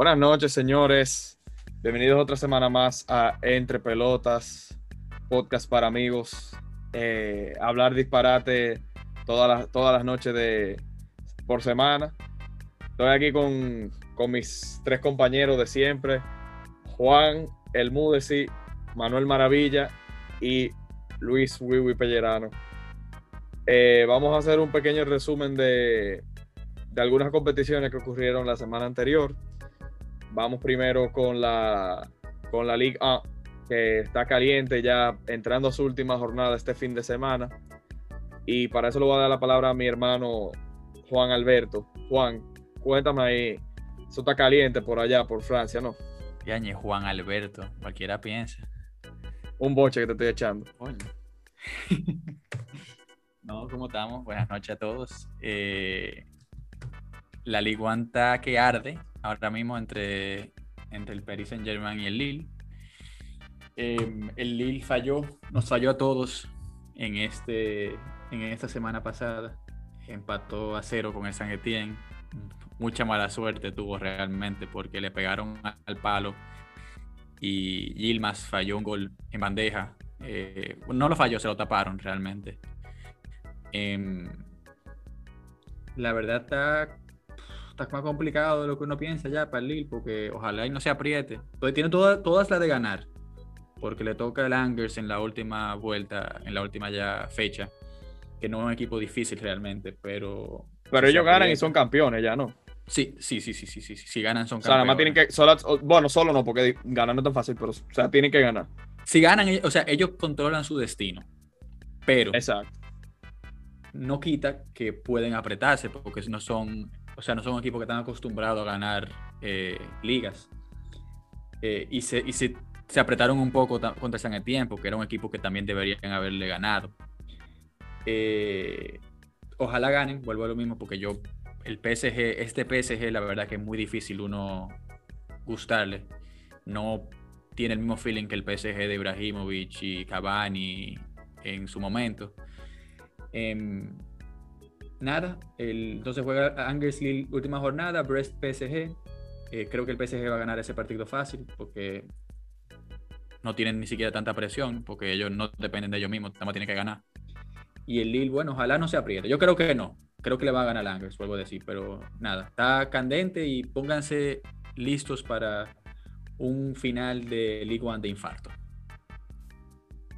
Buenas noches, señores. Bienvenidos otra semana más a Entre Pelotas, podcast para amigos. Eh, hablar disparate todas las, todas las noches de, por semana. Estoy aquí con, con mis tres compañeros de siempre: Juan, El Manuel Maravilla y Luis Wiwi Pellerano. Eh, vamos a hacer un pequeño resumen de, de algunas competiciones que ocurrieron la semana anterior. Vamos primero con la, con la Liga A, que está caliente ya entrando a su última jornada este fin de semana. Y para eso le voy a dar la palabra a mi hermano Juan Alberto. Juan, cuéntame ahí, eso está caliente por allá, por Francia, ¿no? Yañe, Juan Alberto, cualquiera piensa. Un boche que te estoy echando. no, ¿cómo estamos? Buenas noches a todos. Eh, la Liguanta que arde ahora mismo entre, entre el Paris Saint Germain y el Lille. Em, el Lille falló, nos falló a todos en, este, en esta semana pasada. Empató a cero con el San Etienne. Mucha mala suerte tuvo realmente porque le pegaron al palo y Yilmaz falló un gol en bandeja. Eh, no lo falló, se lo taparon realmente. Em, la verdad está está más complicado de lo que uno piensa ya para el Lille, porque ojalá y no se apriete. Pues tiene todas, todas las de ganar, porque le toca el Angers en la última vuelta, en la última ya fecha, que no es un equipo difícil realmente, pero... Pero ellos ganan y son campeones ya, ¿no? Sí, sí, sí, sí, sí, sí, si ganan son campeones. O sea, nada más tienen que, solo, bueno, solo no, porque ganar no es tan fácil, pero, o sea, tienen que ganar. Si ganan, o sea, ellos controlan su destino, pero... Exacto. No quita que pueden apretarse, porque no son o sea, no son equipos que están acostumbrados a ganar eh, ligas. Eh, y se, y se, se, apretaron un poco contra San Etienne, porque era un equipo que también deberían haberle ganado. Eh, ojalá ganen, vuelvo a lo mismo, porque yo, el PSG, este PSG, la verdad que es muy difícil uno gustarle. No tiene el mismo feeling que el PSG de Ibrahimovic y Cavani en su momento. Em, nada, el, entonces juega Angers Lille última jornada, Brest PSG. Eh, creo que el PSG va a ganar ese partido fácil porque no tienen ni siquiera tanta presión, porque ellos no dependen de ellos mismos, nada más tienen que ganar. Y el Lille, bueno, ojalá no se apriete. Yo creo que no, creo que le va a ganar Angers, vuelvo a decir, pero nada, está candente y pónganse listos para un final de League One de infarto.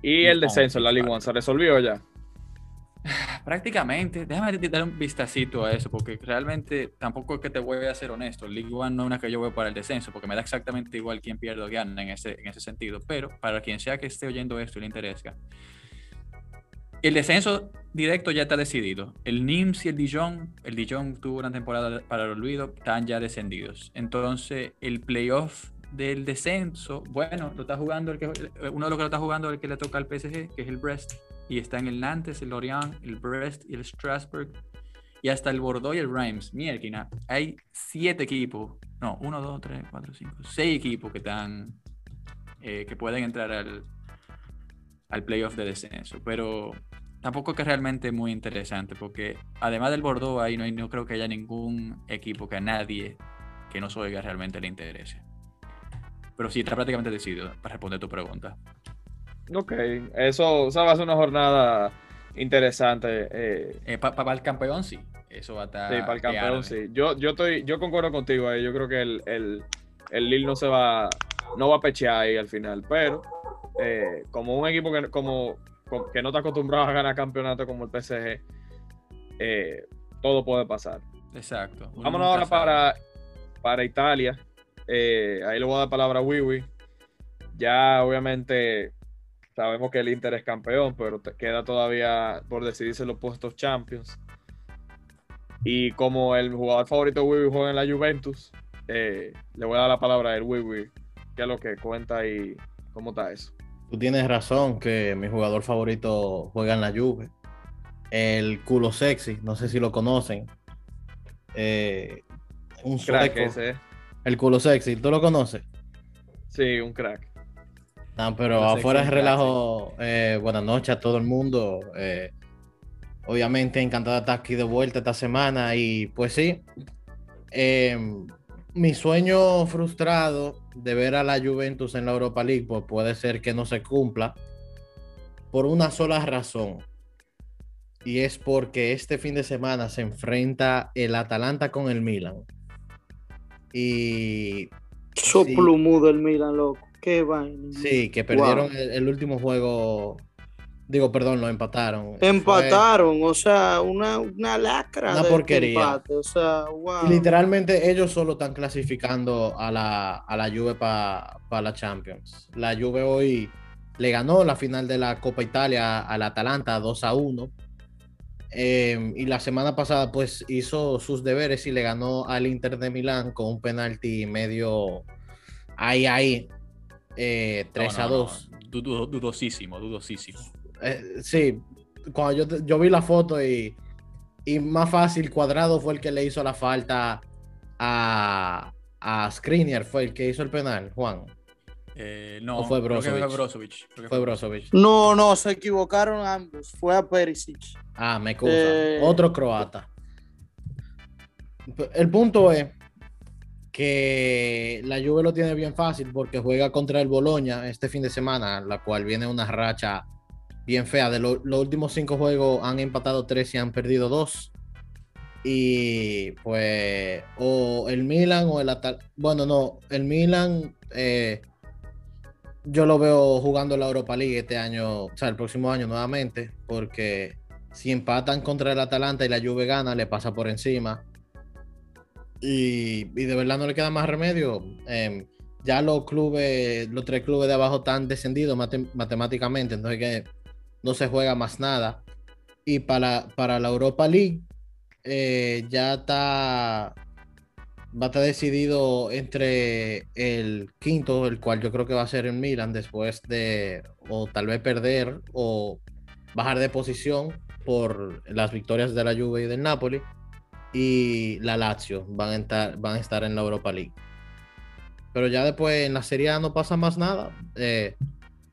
¿Y el descenso en la League One se resolvió ya? Prácticamente, déjame dar un vistacito a eso, porque realmente tampoco es que te voy a ser honesto. League One no es una que yo voy para el descenso, porque me da exactamente igual quién pierde o gana en ese, en ese sentido. Pero para quien sea que esté oyendo esto y le interesa, el descenso directo ya está decidido. El Nims y el Dijon, el Dijon tuvo una temporada para el olvido, están ya descendidos. Entonces, el playoff del descenso, bueno, lo está jugando el que, uno de los que lo está jugando el que le toca al PSG, que es el Brest y está en el Nantes, el Lorient, el Brest y el Strasbourg y hasta el Bordeaux y el Reims. Mierda, hay siete equipos, no, uno, dos, tres, cuatro, cinco, seis equipos que están, eh, que pueden entrar al, al playoff de descenso, pero tampoco es que realmente es muy interesante porque además del Bordeaux ahí no, no creo que haya ningún equipo que a nadie que no oiga realmente le interese. Pero sí, está prácticamente decidido para responder tu pregunta. Ok, eso, va a ser una jornada interesante. Eh. eh para el campeón, sí. Eso va a estar. Sí, para el campeón, sí. Yo, yo, estoy, yo concuerdo contigo ahí. Yo creo que el, el, el Lille no se va, no va a pechear ahí al final. Pero eh, como un equipo que, como, que no está acostumbrado a ganar campeonato como el PSG, eh, todo puede pasar. Exacto. Vámonos ahora para, para Italia. ahí le voy a dar palabra a Wiwi. Ya, obviamente Sabemos que el Inter es campeón, pero queda todavía por decidirse los puestos Champions. Y como el jugador favorito de Wiwi juega en la Juventus, eh, le voy a dar la palabra a él, Wiwi. ¿Qué es lo que cuenta y cómo está eso? Tú tienes razón que mi jugador favorito juega en la Juve. El culo sexy, no sé si lo conocen. Eh, un crack ese. El culo sexy, ¿tú lo conoces? Sí, un crack. No, pero afuera es relajo. Eh, buenas noches a todo el mundo. Eh, obviamente, encantado de estar aquí de vuelta esta semana. Y pues sí, em, mi sueño frustrado de ver a la Juventus en la Europa League pues puede ser que no se cumpla por una sola razón. Y es porque este fin de semana se enfrenta el Atalanta con el Milan. Y. Soplumudo el Milan, loco. Qué vaina. Sí, que perdieron el, último juego. Digo, perdón, lo empataron. Empataron, o sea, una, una lacra. Una porquería. o sea, wow. literalmente ellos solo están clasificando a la, a la Juve para la Champions. La Juve hoy le ganó la final de la Copa Italia al Atalanta 2 a 1. Em, y la semana pasada pues hizo sus deberes y le ganó al Inter de Milán con un penalti medio ahí ahí 3 eh, a 2. dudosísimo, dudosísimo. Eh, sí, cuando yo, yo, vi la foto y, y más fácil, Cuadrado fue el que le hizo la falta a, a Skriniar, fue el que hizo el penal, Juan. Eh, no, ¿O fue Brozovic. Fue Brozovic. No, no, se equivocaron ambos. Fue a Perisic. Ah, me excusa. Eh, Otro croata. El punto es que la Juve lo tiene bien fácil porque juega contra el Boloña este fin de semana, la cual viene una racha bien fea. De los últimos cinco juegos han empatado tres y han perdido dos. Y pues, o el Milan o el Atal. Bueno, no, el Milan eh, yo lo veo jugando la Europa League este año, o sea, el próximo año nuevamente, porque si empatan contra el Atalanta y la Juve gana, le pasa por encima. Y, de verdad no le queda más remedio. Em, ya los clubes, los tres clubes de abajo están descendidos matemáticamente, entonces que no se juega más nada. Y para, para la Europa League eh, ya está va a estar decidido entre el quinto, el cual yo creo que va a ser en Milan, después de o tal vez perder o bajar de posición por las victorias de la Juve y del Napoli, y la Lazio van a estar, van a estar en la Europa League. Pero ya después en la Serie A no pasa más nada. Eh,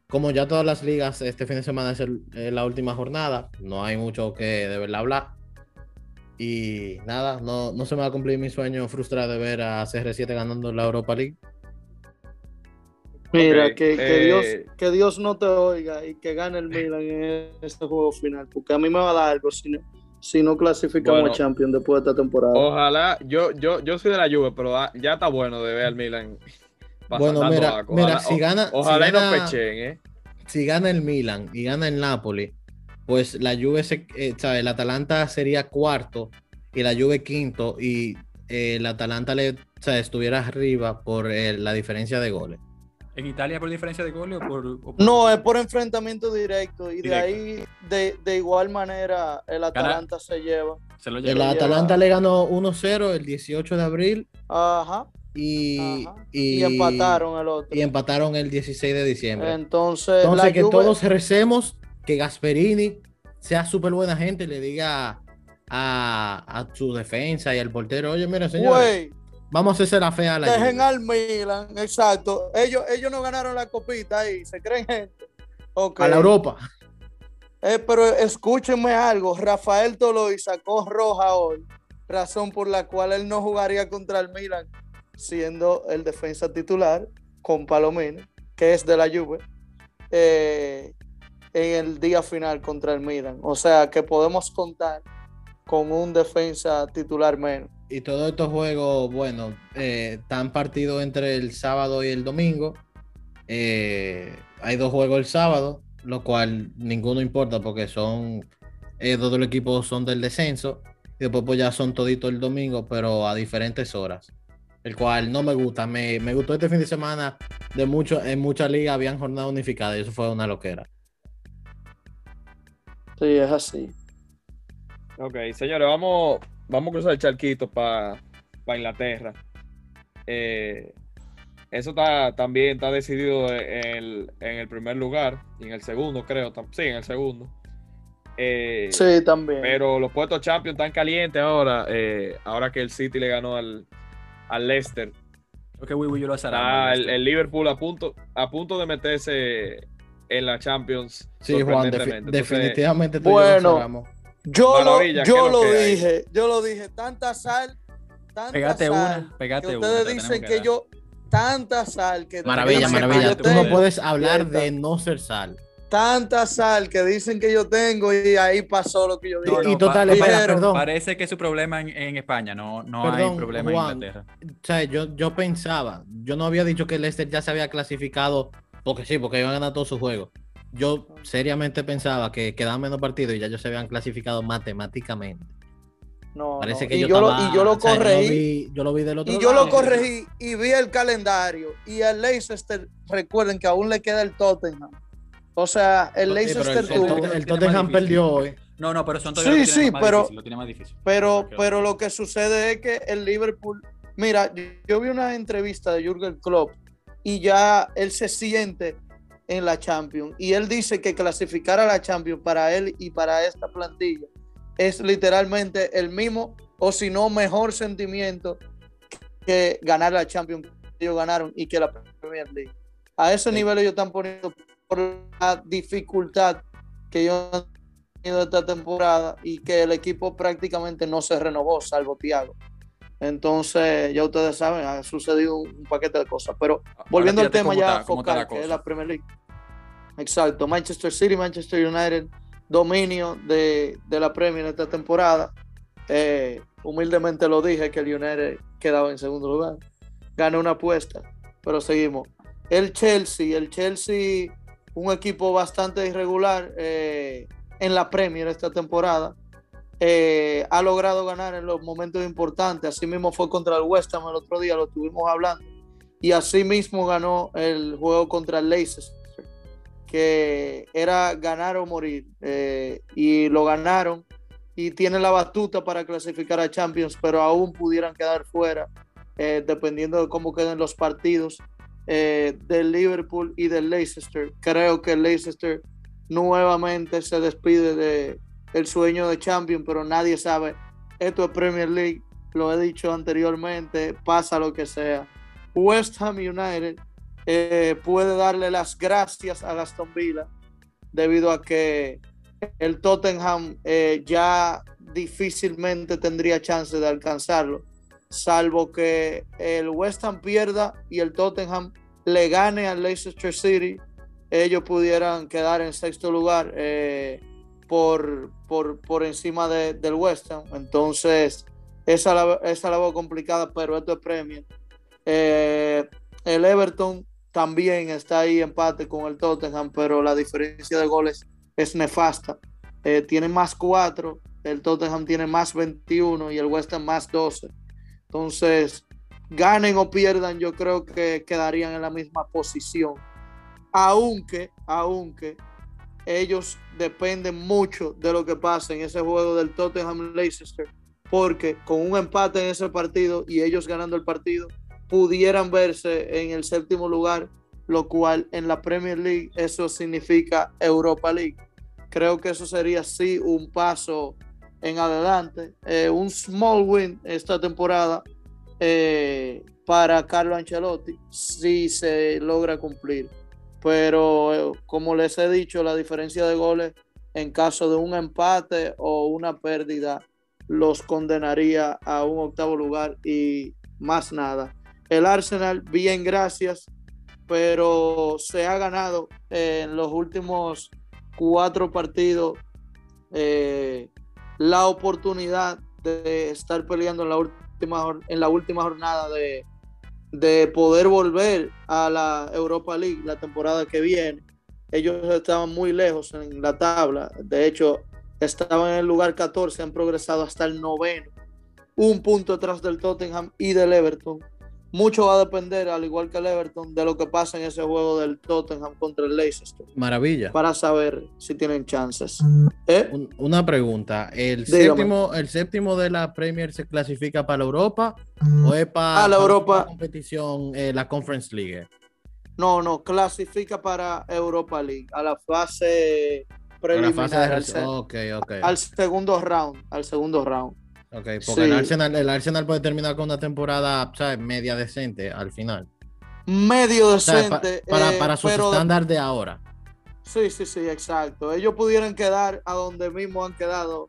como ya todas las ligas, este fin de semana es la última jornada, no hay mucho que de verdad hablar. Y nada, no, no se me va a cumplir mi sueño frustrado de ver a CR7 ganando la Europa League. Mira, que, Dios, eh, que Dios no te oiga y que gane el Milan en este juego final, porque a mí me va a dar algo si no, si no clasificamos a Champions después de esta temporada. Ojalá, yo, yo, yo soy de la Juve, pero ya está bueno de ver al Milan. Bueno, mira, mira, si gana. Ojalá si gana, pechen, ¿eh? Si gana el Milan y gana el Napoli, pues la Juve, se, eh, el Atalanta sería cuarto y la Juve quinto y eh, el Atalanta le, estuviera arriba por eh, la diferencia de goles. ¿En Italia por diferencia de goles o por, No, es por enfrentamiento directo y de ahí de, igual manera el Atalanta se lleva. el Atalanta le ganó 1-0 el 18 de abril. Ajá. Y, y, empataron el otro. Y empataron el 16 de diciembre. Entonces, Entonces que todos recemos que Gasperini sea súper buena gente, le diga a, su defensa y al portero, oye, mira, señor, vamos a hacer la fea a la Dejen al Milan, exacto. Ellos, ellos no ganaron la copita ahí, se creen gente. A la Europa. Eh, pero escúchenme algo, Rafael Toloy sacó roja hoy, razón por la cual él no jugaría contra el Milan, siendo el defensa titular con Palomino, que es de la Juve. Eh, en el día final contra el Milan. O sea que podemos contar con un defensa titular menos. Y todos estos juegos, bueno, eh, están partidos entre el sábado y el domingo. Eh, hay dos juegos el sábado, lo cual ninguno importa porque son eh, dos de los equipos son del descenso. Y después pues ya son toditos el domingo, pero a diferentes horas. El cual no me gusta. Me, me gustó este fin de semana de mucho, en muchas ligas habían jornada unificada y eso fue una loquera. Sí, es así. Ok, señores, vamos, vamos a cruzar el charquito para Inglaterra. Eh, eso está, también está decidido en el, primer lugar y en el segundo, creo. Sí, en el segundo. Eh, sí, también. Pero los puestos Champions están calientes ahora, eh, ahora que el City le ganó al, al Leicester. Ok, yo lo ah, el, el, Liverpool a punto, a punto de meterse en la Champions. Sí, Juan, definitivamente. Bueno, yo lo, yo lo dije, yo lo dije, tanta sal, tanta sal una, pégate que ustedes dicen que, yo tanta sal que maravilla, maravilla. Tú no puedes hablar de no ser sal. Tanta sal que dicen que yo tengo y ahí pasó lo que yo dije. y total, perdón. Parece que es su problema en, España, no, no hay problema en Inglaterra. O sea, yo, yo pensaba, yo no había dicho que el Leicester ya se había clasificado, porque sí, porque iban a ganar todos sus juegos. Yo seriamente pensaba que quedaban menos partidos y ya ellos se habían clasificado matemáticamente. No, Parece que y, yo, lo, y yo lo corregí. yo, lo vi, del otro Y yo lo corregí y vi el calendario. Y el Leicester, recuerden que aún le queda el Tottenham. O sea, el Leicester tuvo. El, Tottenham perdió hoy. No, no, pero son todos sí, sí, pero, difícil, lo tiene más difícil. Pero, pero lo que sucede es que el Liverpool. Mira, yo vi una entrevista de Jürgen Klopp y ya él se siente en la Champions. Y él dice que clasificar a la Champions para él y para esta plantilla es literalmente el mismo, o si no mejor sentimiento que ganar la Champions que ellos ganaron y que la Premier League. A ese nivel ellos están poniendo por la dificultad que ellos han tenido esta temporada y que el equipo prácticamente no se renovó, salvo Thiago. Entonces, ya ustedes saben, ha sucedido un paquete de cosas. Pero volviendo al tema ya focal, que es la Premier League. Exacto, Manchester City, Manchester United dominio de, la Premier esta temporada. Eh, humildemente lo dije que el United quedaba en segundo lugar. Gané una apuesta, pero seguimos. El Chelsea, el Chelsea, un equipo bastante irregular eh, en la Premier esta temporada. Eh, ha logrado ganar en los momentos importantes. Así mismo fue contra el West Ham el otro día, lo estuvimos hablando. Y así mismo ganó el juego contra el Leicester que era ganar o morir eh, y lo ganaron y tienen la batuta para clasificar a Champions, pero aún pudieran quedar fuera eh, dependiendo de cómo queden los partidos eh, del Liverpool y del Leicester. Creo que Leicester nuevamente se despide de el sueño de Champions, pero nadie sabe. Esto es Premier League, lo he dicho anteriormente, pasa lo que sea. West Ham United eh, puede darle las gracias a Aston Villa debido a que el Tottenham eh, ya difícilmente tendría chance de alcanzarlo, salvo que el West Ham pierda y el Tottenham le gane al Leicester City, ellos pudieran quedar en sexto lugar eh, por, por, encima del West Ham. Entonces, esa la, esa la voz complicada, pero esto es premio. el Everton también está ahí empate con el Tottenham, pero la diferencia de goles es nefasta. Eh, tiene más 4, el Tottenham tiene más 21 y el West Ham más 12. Entonces, ganen o pierdan, yo creo que quedarían en la misma posición. Aunque, aunque ellos dependen mucho de lo que pase en ese juego del Tottenham Leicester, porque con un empate en ese partido y ellos ganando el partido, pudieran verse en el séptimo lugar, lo cual en la Premier League eso significa Europa League. Creo que eso sería sí un paso en adelante, eh, un small win esta temporada eh, para Carlo Ancelotti si se logra cumplir. Pero eh, como les he dicho, la diferencia de goles en caso de un empate o una pérdida los condenaría a un octavo lugar y más nada. El Arsenal, bien, gracias, pero se ha ganado en los últimos cuatro partidos eh, la oportunidad de estar peleando en la última, en la última jornada de, de poder volver a la Europa League la temporada que viene. Ellos estaban muy lejos en la tabla, de hecho estaban en el lugar 14, han progresado hasta el noveno, un punto atrás del Tottenham y del Everton mucho va a depender, al igual que el Everton, de lo que pasa en ese juego del Tottenham contra el Leicester. Maravilla. Para saber si tienen chances. ¿Eh? una pregunta. ¿El séptimo, ¿El séptimo de la Premier se clasifica para la Europa o es para, la Europa. competición, eh, la Conference League? No, no, clasifica para Europa League, a la fase preliminar. al segundo round, al segundo round. Ok, porque el, Arsenal, el Arsenal puede terminar con una temporada media decente al final. Medio decente. para, para, eh, su estándar de ahora. Sí, sí, sí, exacto. Ellos pudieran quedar a donde mismo han quedado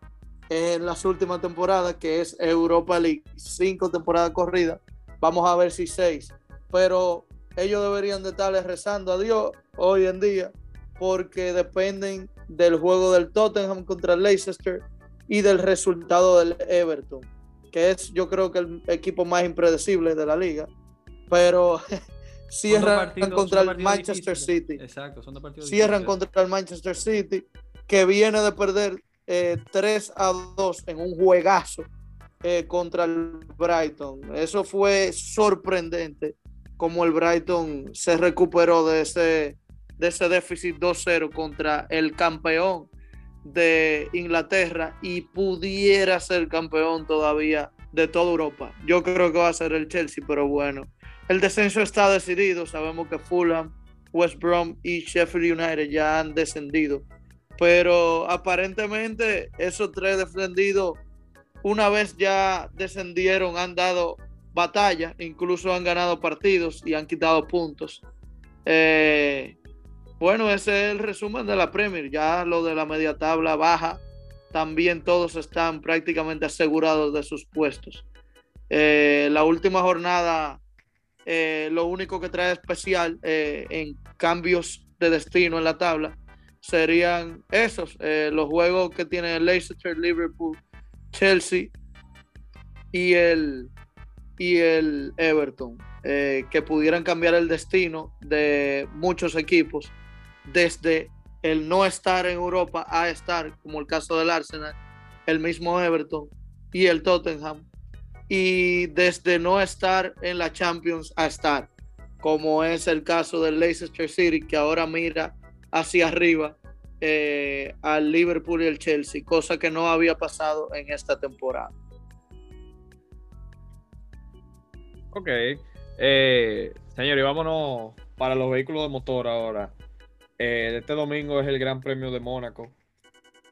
en las últimas temporadas, que es Europa League, cinco temporadas corridas. Vamos a ver si seis. Pero ellos deberían de estarle rezando a Dios hoy en día, porque dependen del juego del Tottenham contra el Leicester y del resultado del Everton, que es yo creo que el equipo más impredecible de la liga. Pero cierran contra el Manchester City. Exacto, son Cierran contra el Manchester City, que viene de perder 3 eh, a 2 en un juegazo eh, contra el Brighton. Eso fue sorprendente, como el Brighton se recuperó de ese, de ese déficit 2-0 contra el campeón de Inglaterra y pudiera ser campeón todavía de toda Europa. Yo creo que va a ser el Chelsea, pero bueno, el descenso está decidido. Sabemos que Fulham, West Brom y Sheffield United ya han descendido. Pero aparentemente esos tres descendidos, una vez ya descendieron, han dado batalla, incluso han ganado partidos y han quitado puntos. Eh, bueno, ese es el resumen de la Premier. Ya lo de la media tabla baja, también todos están prácticamente asegurados de sus puestos. Eh, la última jornada eh, lo único que trae especial eh, en cambios de destino en la tabla serían esos, los juegos que tiene Leicester, Liverpool, Chelsea y el, y el Everton, que pudieran cambiar el destino de muchos equipos desde el no estar en Europa a estar, como el caso del Arsenal, el mismo Everton y el Tottenham y desde no estar en la Champions a estar, como es el caso del Leicester City, que ahora mira hacia arriba eh, al Liverpool y el Chelsea, cosa que no había pasado en esta temporada. Ok, eh, señor, y vámonos para los vehículos de motor ahora. Eh, este domingo es el Gran Premio de Mónaco,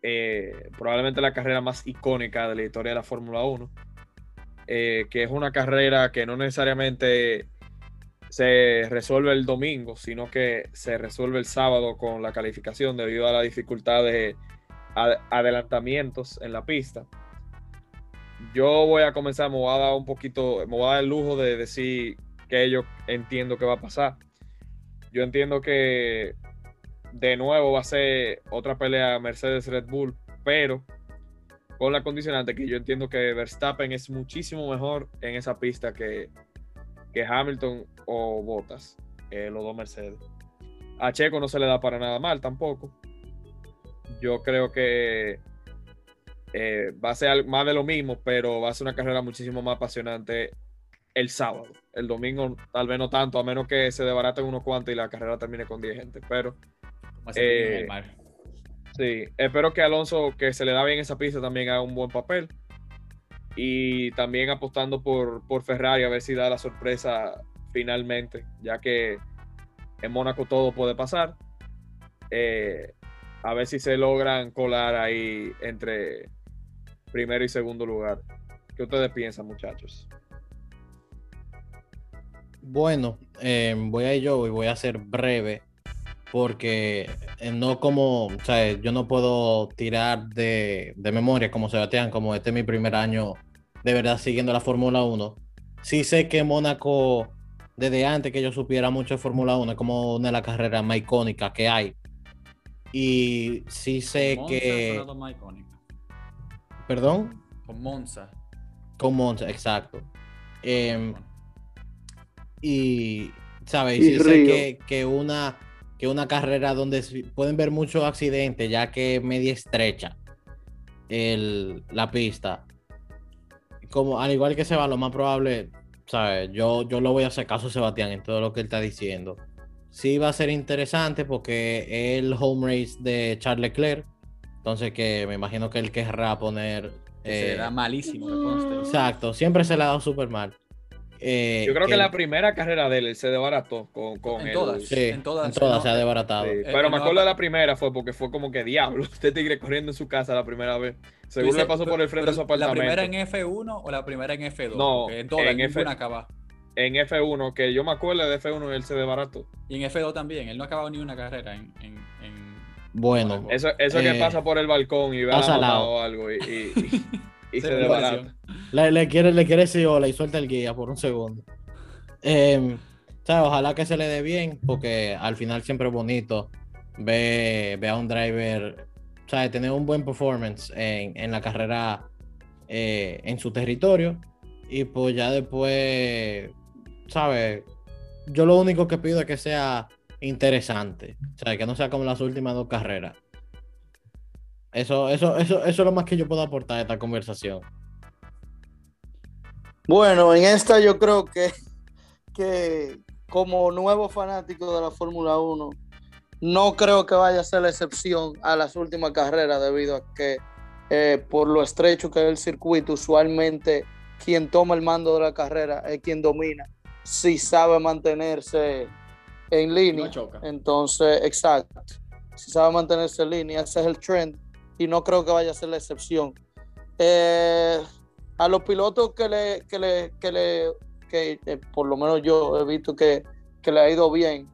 eh, probablemente la carrera más icónica de la historia de la Fórmula 1 eh, que es una carrera que no necesariamente se resuelve el domingo, sino que se resuelve el sábado con la calificación debido a la dificultad de adelantamientos en la pista. Yo voy a comenzar, me voy a dar un poquito, me voy a dar el lujo de decir que yo entiendo que va a pasar. Yo entiendo que de nuevo va a ser otra pelea Mercedes-Red Bull, pero con la condicionante que yo entiendo que Verstappen es muchísimo mejor en esa pista que, que Hamilton o Bottas, eh, los dos Mercedes. A Checo no se le da para nada mal tampoco. Yo creo que eh, va a ser más de lo mismo, pero va a ser una carrera muchísimo más apasionante el sábado. El domingo tal vez no tanto, a menos que se desbaraten unos cuantos y la carrera termine con 10 gente, pero... Eh, Sí, espero que Alonso, que se le da bien esa pista, también haga un buen papel. Y también apostando por, por Ferrari a ver si da la sorpresa finalmente, ya que en Mónaco todo puede pasar. Eh, a ver si se logran colar ahí entre primero y segundo lugar. ¿Qué ustedes piensan, muchachos? Bueno, eh, voy a ir yo y voy a ser breve porque eh, no como, o sea, yo no puedo tirar de, memoria como Sebastián, como este es mi primer año de verdad siguiendo la Fórmula 1. Sí sé que Mónaco, desde antes que yo supiera mucho de Fórmula 1, es como una de las carreras más icónicas que hay. Y sí sé que... ¿Perdón? Con Monza. Con Monza, exacto. Em, y, ¿sabes? Sé que, que una que una carrera donde pueden ver muchos accidentes, ya que es media estrecha el, la pista. Como al igual que se va, lo más probable, ¿sabes? Yo, yo lo voy a hacer caso a Sebastián en todo lo que él está diciendo. Sí va a ser interesante porque es el home race de Charles Leclerc. Entonces que me imagino que él querrá poner... se da eh, malísimo, Exacto, siempre se le ha dado súper mal. Eh, Yo creo que, la primera carrera de él se desbarató con, con en, todas, sí, en todas, se ha desbaratado. pero me acuerdo de la primera fue porque fue como que diablo, este tigre corriendo en su casa la primera vez. Seguro le pasó por el frente de su apartamento. ¿La primera en F1 o la primera en F2? No, en todas, en F... acaba. En F1, que yo me acuerdo de F1 él se desbarató. Y en F2 también, él no ha acabado ni una carrera en, Bueno. Eso, eso que eh, pasa por el balcón y ve a la o algo y, y, se, desbarata. Le, quiere, le quiere y suelta el guía por un segundo. Eh, ojalá que se le dé bien, porque al final siempre es bonito ver, a un driver, ¿sabes? tener un buen performance en, la carrera eh, en su territorio. Y pues ya después, ¿sabes? Yo lo único que pido es que sea interesante, o sea, que no sea como las últimas dos carreras. Eso, eso, eso, eso es lo más que yo puedo aportar a esta conversación. Bueno, en esta yo creo que, que como nuevo fanático de la Fórmula 1, no creo que vaya a ser la excepción a las últimas carreras debido a que eh, por lo estrecho que es el circuito, usualmente quien toma el mando de la carrera es quien domina, si sabe mantenerse en línea. Entonces, exacto, si sabe mantenerse en línea, ese es el trend y no creo que vaya a ser la excepción. Eh, a los pilotos que le, que le, que le que eh, por lo menos yo he visto que, le ha ido bien,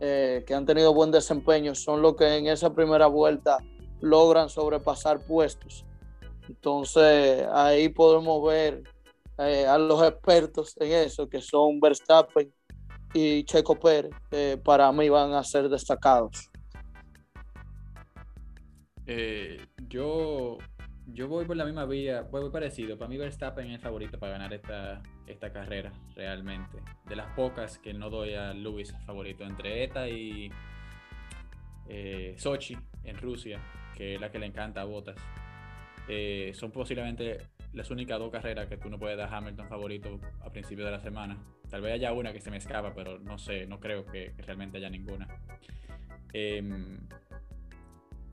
eh, que han tenido buen desempeño, son los que en esa primera vuelta logran sobrepasar puestos. Entonces ahí podemos ver eh, a los expertos en eso, que son Verstappen y Checo Pérez, para mí van a ser destacados. yo yo voy por la misma vía, voy parecido. Para mí Verstappen es el favorito para ganar esta, esta carrera, realmente. De las pocas que no doy a Lewis favorito. Entre ETA y eh, Sochi en Rusia, que es la que le encanta a Botas. Eh, son posiblemente las únicas dos carreras que tú no puedes dar a Hamilton favorito a principio de la semana. Tal vez haya una que se me escapa, pero no sé, no creo que, realmente haya ninguna. Em,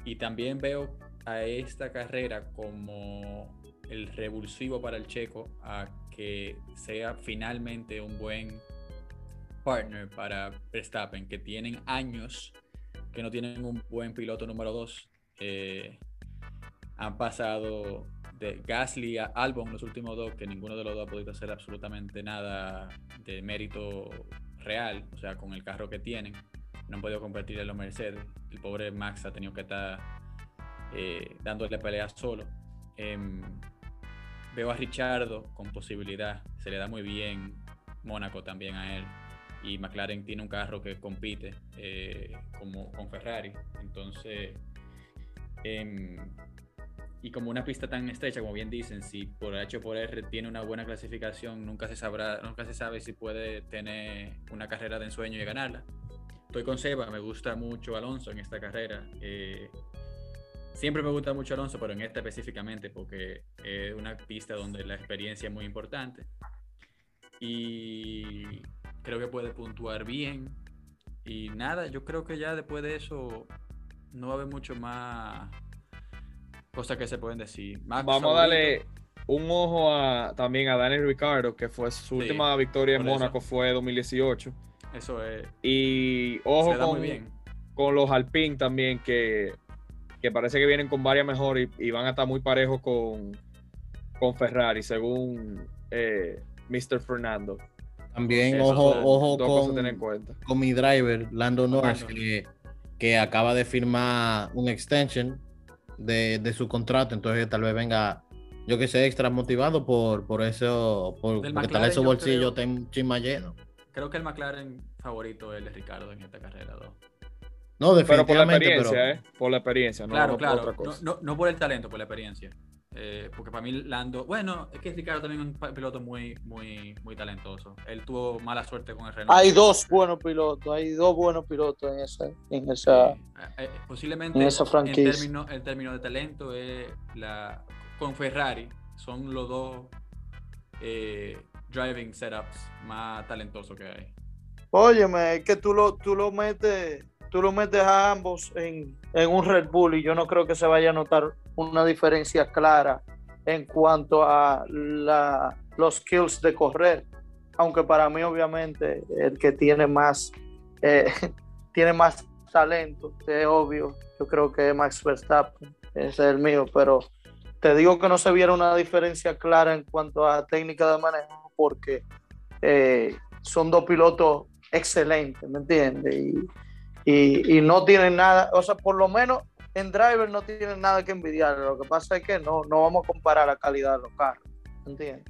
y también veo a esta carrera como el revulsivo para el checo a que sea finalmente un buen partner para Verstappen, que tienen años que no tienen un buen piloto número 2. Eh, han pasado de Gasly a Albon los últimos dos, que ninguno de los dos ha podido hacer absolutamente nada de mérito real, o sea, con el carro que tienen. No han podido convertir en los Mercedes. El pobre Max ha tenido que estar eh, dándole pelea solo. Em, veo a Richardo con posibilidad, se le da muy bien Mónaco también a él. Y McLaren tiene un carro que compite eh, como con Ferrari. Entonces, em, y como una pista tan estrecha, como bien dicen, si por H o por R tiene una buena clasificación, nunca se sabrá, nunca se sabe si puede tener una carrera de ensueño y ganarla. Estoy con Seba, me gusta mucho Alonso en esta carrera. Eh, Siempre me gusta mucho Alonso, pero en esta específicamente porque es una pista donde la experiencia es muy importante. Y creo que puede puntuar bien. Y nada, yo creo que ya después de eso no va a haber mucho más cosas que se pueden decir. Vamos a darle un ojo a, también a Daniel Ricardo, que fue su última victoria en Mónaco fue 2018. Eso es. Y ojo con, con los Alpine también, que que parece que vienen con varias mejores y, van a estar muy parejos con, con Ferrari, según eh, Mr. Fernando. También, ojo, ojo con, con, mi driver, Lando Norris, que, que, acaba de firmar un extension de, de, su contrato, entonces tal vez venga, yo que sé, extra motivado por, por eso, por, porque tal vez su bolsillo esté un chisma lleno. Creo que el McLaren favorito es el de Ricardo en esta carrera, ¿no? No, definitivamente. Pero por la experiencia, ¿eh? Por la experiencia, no, claro, claro. Por otra cosa. No, no, por el talento, por la experiencia. Eh, porque para mí Lando, bueno, es que Ricardo también es un piloto muy, muy, muy talentoso. Él tuvo mala suerte con el Renault. Hay dos buenos pilotos, hay dos buenos pilotos en esa, en esa, eh, eh, posiblemente en esa franquicia. El término, el término de talento es la con Ferrari son los dos driving setups más talentosos que hay. Óyeme, es que tú lo, tú lo metes tú lo metes a ambos en, un Red Bull y yo no creo que se vaya a notar una diferencia clara en cuanto a la, los skills de correr. Aunque para mí, obviamente, el que tiene más, eh, tiene más talento, es obvio. Yo creo que Max Verstappen ese es el mío, pero te digo que no se viera una diferencia clara en cuanto a técnica de manejo, porque eh, son dos pilotos excelentes, ¿me entiendes? Y, no tienen nada, o sea, por lo menos en driver no tienen nada que envidiar. Lo que pasa es que no, no vamos a comparar la calidad de los carros. ¿Entiendes?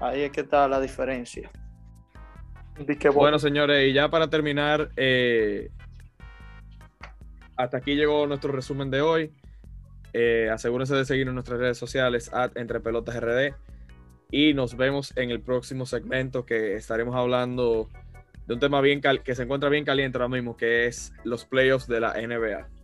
Ahí es que está la diferencia. bueno, señores, y ya para terminar, eh, hasta aquí llegó nuestro resumen de hoy. Eh, asegúrense de seguir en nuestras redes sociales, at Entre Pelotas RD. Y nos vemos en el próximo segmento que estaremos hablando de un tema bien que se encuentra bien caliente ahora mismo, que es los playoffs de la NBA.